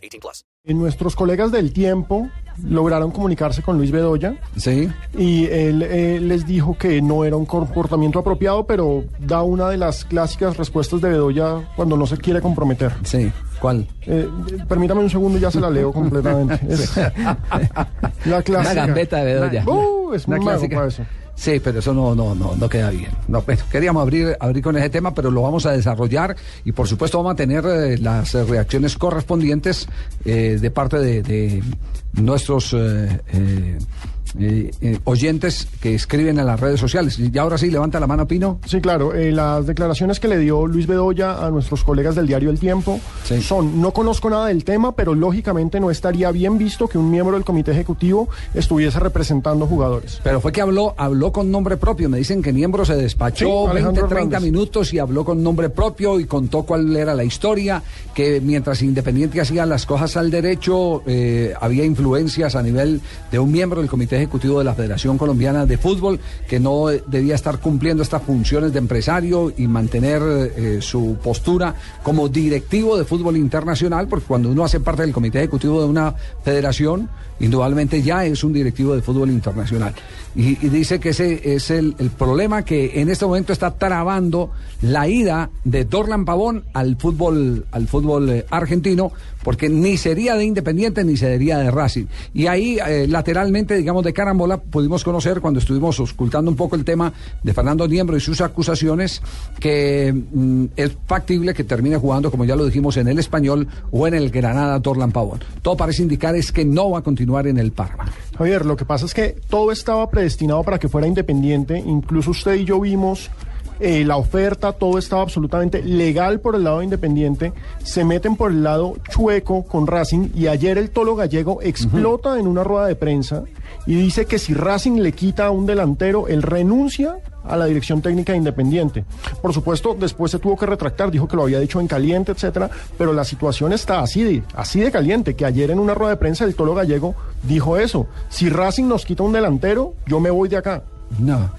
18 plus. Nuestros colegas del tiempo lograron comunicarse con Luis Bedoya Sí. y él eh, les dijo que no era un comportamiento apropiado, pero da una de las clásicas respuestas de Bedoya cuando no se quiere comprometer. Sí. ¿Cuál? Eh, permítame un segundo, ya se la leo completamente. Es la clásica. Una gambeta de Bedoya. Uh, es Una muy mago clásica. para eso. Sí, pero eso no, no, no, no queda bien. No, bueno, queríamos abrir, abrir con ese tema, pero lo vamos a desarrollar y por supuesto vamos a tener eh, las eh, reacciones correspondientes eh, de parte de, de nuestros eh, eh, eh, oyentes que escriben en las redes sociales. Y ahora sí, levanta la mano, Pino. Sí, claro. eh, las declaraciones que le dio Luis Bedoya a nuestros colegas del diario El Tiempo Sí. son, no conozco nada del tema, pero lógicamente no estaría bien visto que un miembro del comité ejecutivo estuviese representando jugadores. Pero fue que habló, habló con nombre propio. Me dicen que Niembro se despachó Sí, 20, Alejandro 30 Hernández. minutos y habló con nombre propio y contó cuál era la historia, que mientras Independiente hacía las cosas al derecho, había influencias a nivel de un miembro del Comité Ejecutivo de la Federación Colombiana de Fútbol que no eh, debía estar cumpliendo estas funciones de empresario y mantener eh, su postura como directivo de fútbol internacional, porque cuando uno hace parte del Comité Ejecutivo de una federación, indudablemente ya es un directivo de fútbol internacional. Y, dice que ese es el, problema que en este momento está trabando la ida de Dorlan Pavón al fútbol, al fútbol eh, argentino, porque ni sería de Independiente ni sería de Racing. Y ahí, eh, lateralmente, digamos, de carambola, pudimos conocer cuando estuvimos ocultando un poco el tema de Fernando Niembro y sus acusaciones, que mm, es factible que termine jugando, como ya lo dijimos, en el español o en el Granada Dorlan Pavón. Todo parece indicar es que no va a continuar en el Parma. Javier, lo que pasa es que todo estaba predestinado para que fuera independiente. Incluso usted y yo vimos eh, la oferta, todo estaba absolutamente legal por el lado independiente. Se meten por el lado chueco con Racing y ayer el Tolo Gallego explota en una rueda de prensa y dice que si Racing le quita a un delantero, él renuncia a la dirección técnica de Independiente. Por supuesto, después se tuvo que retractar, dijo que lo había dicho en caliente, etcétera, pero la situación está así de, así de caliente, que ayer en una rueda de prensa el Tolo Gallego dijo eso. Si Racing nos quita un delantero, yo me voy de acá. No.